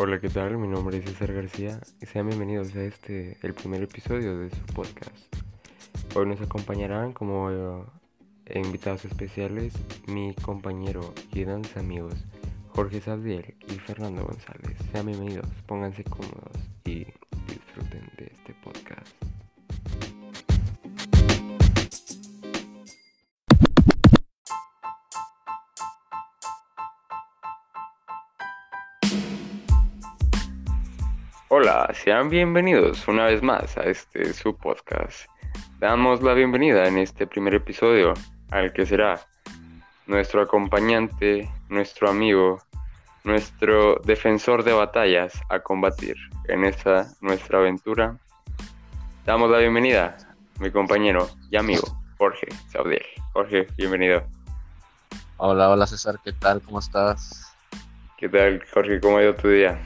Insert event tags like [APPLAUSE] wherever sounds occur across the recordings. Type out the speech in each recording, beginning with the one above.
Hola, ¿qué tal? Mi nombre es César García y sean bienvenidos a este, el primer episodio de su podcast. Hoy nos acompañarán como eh, invitados especiales mi compañero y grandes amigos Jorge Sabdiel y Fernando González. Sean bienvenidos, pónganse cómodos y Hola, sean bienvenidos una vez más a este su podcast. Damos la bienvenida en este primer episodio al que será nuestro acompañante, nuestro amigo, nuestro defensor de batallas a combatir en esta nuestra aventura. Damos la bienvenida a mi compañero y amigo Jorge Saudiel. Jorge, bienvenido. Hola, hola César, ¿qué tal? ¿Cómo estás? ¿Qué tal, Jorge? ¿Cómo ha ido tu día?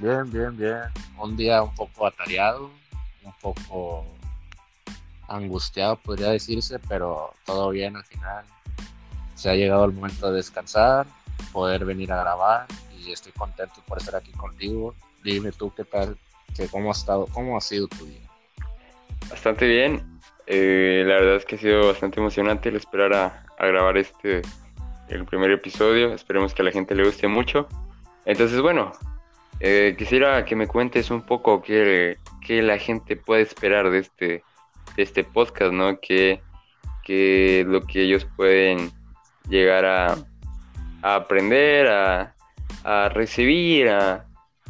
Bien, bien, bien. Un día un poco atareado, un poco angustiado, podría decirse, pero todo bien al final. Se ha llegado el momento de descansar, poder venir a grabar y estoy contento por estar aquí contigo. Dime tú qué tal, qué, cómo, ha estado, cómo ha sido tu día. Bastante bien. Eh, la verdad es que ha sido bastante emocionante el esperar a, grabar este el primer episodio. Esperemos que la gente le guste mucho. Entonces, bueno, eh, quisiera que me cuentes un poco qué, qué, la gente puede esperar de este, este podcast, ¿no? ¿Qué, qué lo que ellos pueden llegar a, a aprender, a, a recibir, a,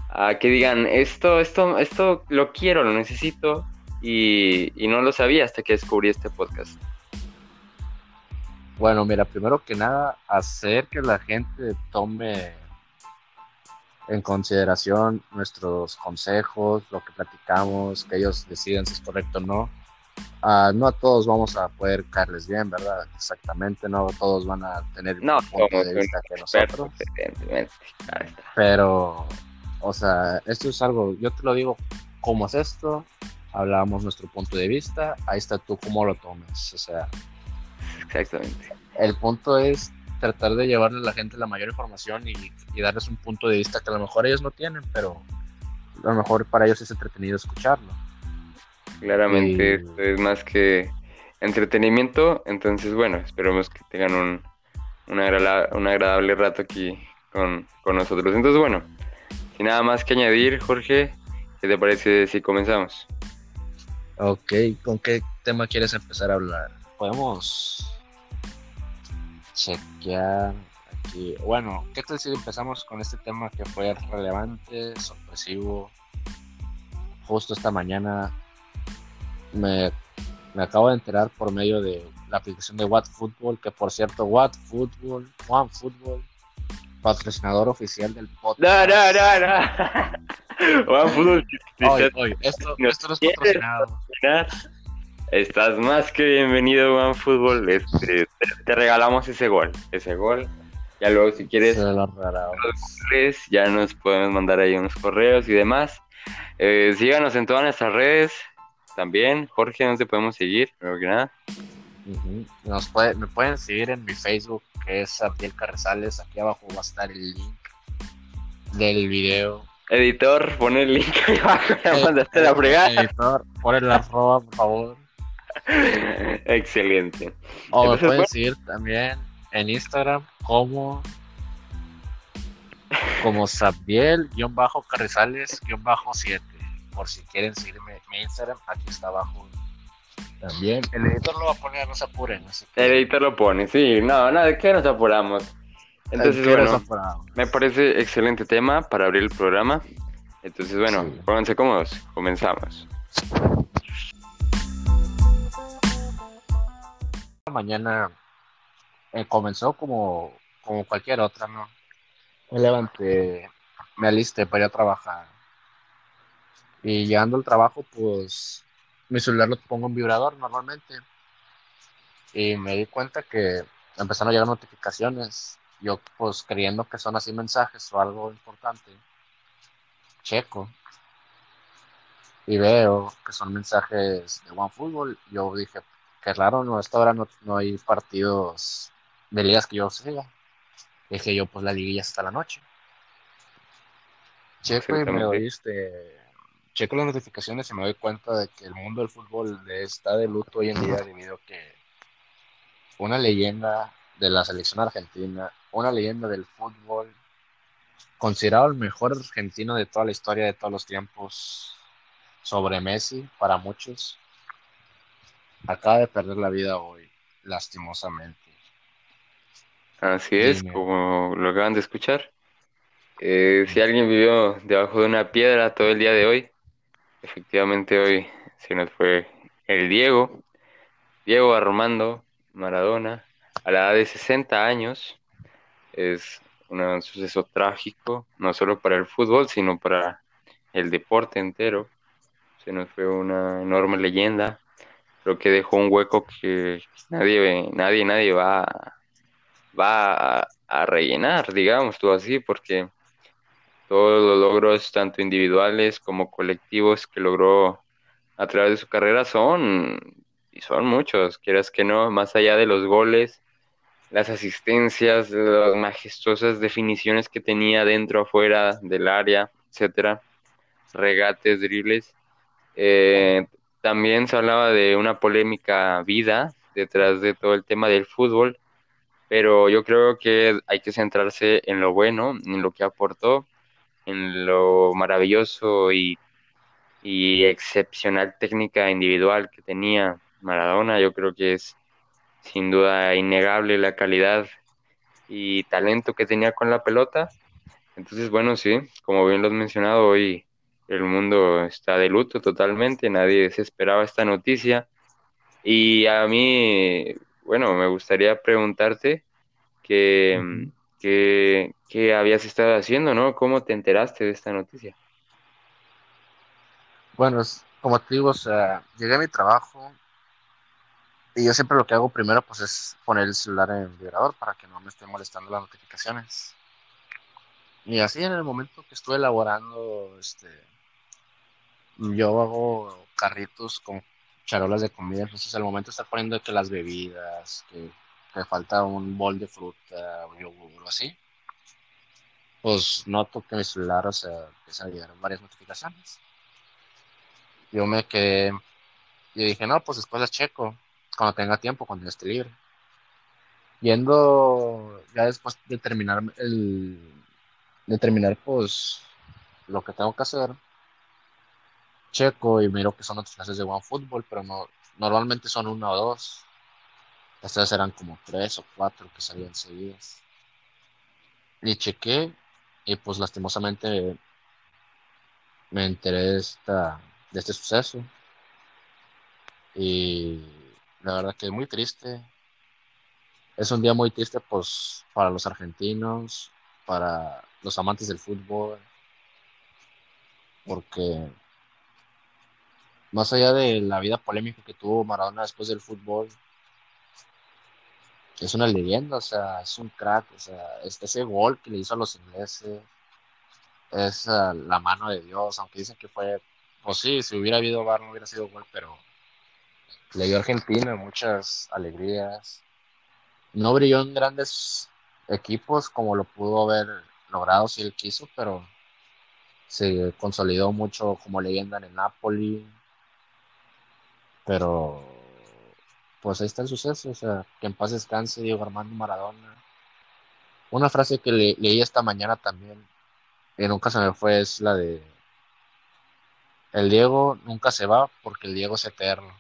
a, que digan, esto, esto, esto lo quiero, lo necesito, y, y no lo sabía hasta que descubrí este podcast. Bueno, mira, primero que nada, hacer que la gente tome en consideración nuestros consejos, lo que platicamos, que ellos deciden si es correcto o no. Uh, no a todos vamos a poder caerles bien, ¿verdad? Exactamente, no todos van a tener no, punto de vista que nosotros. Pero, o sea, esto es algo, yo te lo digo, ¿cómo es esto? Hablamos nuestro punto de vista, ahí está tú cómo lo tomes, o sea. Exactamente. El punto es tratar de llevarle a la gente la mayor información y, y, darles un punto de vista que a lo mejor ellos no tienen, pero a lo mejor para ellos es entretenido escucharlo. Claramente y... es más que entretenimiento, entonces bueno, esperemos que tengan un, un, agradable, un agradable rato aquí con, con, nosotros. Entonces bueno, sin nada más que añadir, Jorge, ¿qué te parece si comenzamos? Ok, ¿con qué tema quieres empezar a hablar? Podemos chequear aquí. Bueno, ¿qué tal si empezamos con este tema que fue relevante, sorpresivo? Justo esta mañana me, me acabo de enterar por medio de la aplicación de What Football, que por cierto, What Football, One Football, patrocinador oficial del No, podcast. no, no, no. One [LAUGHS] Football. Oye, oye, esto, esto no es patrocinado. Estás más que bienvenido, One Fútbol. Este, te, te, regalamos ese gol. Ese gol. Ya luego, si quieres, goles, ya nos podemos mandar ahí unos correos y demás. Eh, síganos en todas nuestras redes. También, Jorge, ¿dónde podemos seguir? Primero que nada. Uh -huh. Nos puede, me pueden seguir en mi Facebook, que es Abdiel Carrizales. Aquí abajo va a estar el link del video. Editor, pon el link ahí [LAUGHS] abajo. Ya mandaste la fregada. Editor, pon el arroba, por favor. [LAUGHS] Excelente. O me pueden seguir también en Instagram como como Sabdiel-Carrizales-7 por si quieren seguirme en mi Instagram, aquí está abajo también. El editor lo va a poner, no se apuren. Así que... El editor lo pone, sí, no, no, ¿de qué nos apuramos? Entonces, bueno, me parece excelente tema para abrir el programa. Entonces, bueno, sí. pónganse cómodos, comenzamos. Mañana eh, comenzó como, como cualquier otra, ¿no? Me levanté, me alisté para ir a trabajar. Y llegando al trabajo, pues mi celular lo pongo en vibrador normalmente. Y me di cuenta que empezaron a llegar notificaciones. Yo, pues creyendo que son así mensajes o algo importante, checo. Y veo que son mensajes de OneFootball. Yo dije, que raro, no, hasta ahora no, no hay partidos de ligas que yo siga. Dije yo, pues la liguilla hasta la noche. checo y me oíste, checo las notificaciones y me doy cuenta de que el mundo del fútbol está de luto hoy en día debido a que una leyenda de la selección argentina, una leyenda del fútbol, considerado el mejor argentino de toda la historia de todos los tiempos, sobre Messi para muchos, acaba de perder la vida hoy, lastimosamente. Así es, como lo acaban de escuchar. Eh, si alguien vivió debajo de una piedra todo el día de hoy, efectivamente hoy se nos fue el Diego, Diego Armando Maradona, a la edad de 60 años. Es un suceso trágico, no solo para el fútbol, sino para el deporte entero. Se nos fue una enorme leyenda. Creo que dejó un hueco que nadie, nadie, nadie va, va a, rellenar, digamos tú así, porque todos los logros, tanto individuales como colectivos, que logró a través de su carrera son, y son muchos, quieras que no, más allá de los goles, las asistencias, las majestuosas definiciones que tenía dentro, afuera del área, etcétera, regates, dribles. Eh, también se hablaba de una polémica vida detrás de todo el tema del fútbol, pero yo creo que hay que centrarse en lo bueno, en lo que aportó, en lo maravilloso y, y excepcional técnica individual que tenía Maradona. Yo creo que es sin duda innegable la calidad y talento que tenía con la pelota. Entonces, bueno, sí, como bien lo has mencionado, hoy el mundo está de luto totalmente, nadie se esperaba esta noticia. Y a mí, bueno, me gustaría preguntarte que, qué habías estado haciendo, ¿no? ¿Cómo te enteraste de esta noticia? Bueno, como te digo, o sea, llegué a mi trabajo, y yo siempre lo que hago primero pues es poner el celular en el vibrador para que no me esté molestando las notificaciones. Y así en el momento que estuve elaborando, este, yo hago carritos con charolas de comida, entonces al momento está poniendo que las bebidas, que, que falta un bol de fruta o yogur o así, pues noto que mi celular, o sea, empieza a llegar varias notificaciones. Yo me quedé, y dije, no, pues después las checo cuando tenga tiempo, cuando esté libre. Yendo ya después de terminar el de terminar pues lo que tengo que hacer, checo y miro que son otras clases de OneFootball, pero no, normalmente son una o dos. Estas eran como tres o cuatro que salían seguidas. Y chequé y pues lastimosamente me enteré de, esta, de este suceso. Y la verdad que es muy triste. Es un día muy triste pues para los argentinos, para los amantes del fútbol, porque más allá de la vida polémica que tuvo Maradona después del fútbol, es una leyenda, o sea, es un crack, o sea, este, ese gol que le hizo a los ingleses es uh, la mano de Dios, aunque dicen que fue, pues sí, si hubiera habido bar no hubiera sido gol, pero le dio a Argentina muchas alegrías. No brilló en grandes equipos como lo pudo haber logrado si él quiso, pero se consolidó mucho como leyenda en el Napoli. Pero pues ahí está el suceso, o sea, que en paz descanse Diego Armando Maradona. Una frase que leí esta mañana también, que nunca se me fue, es la de, el Diego nunca se va porque el Diego es eterno.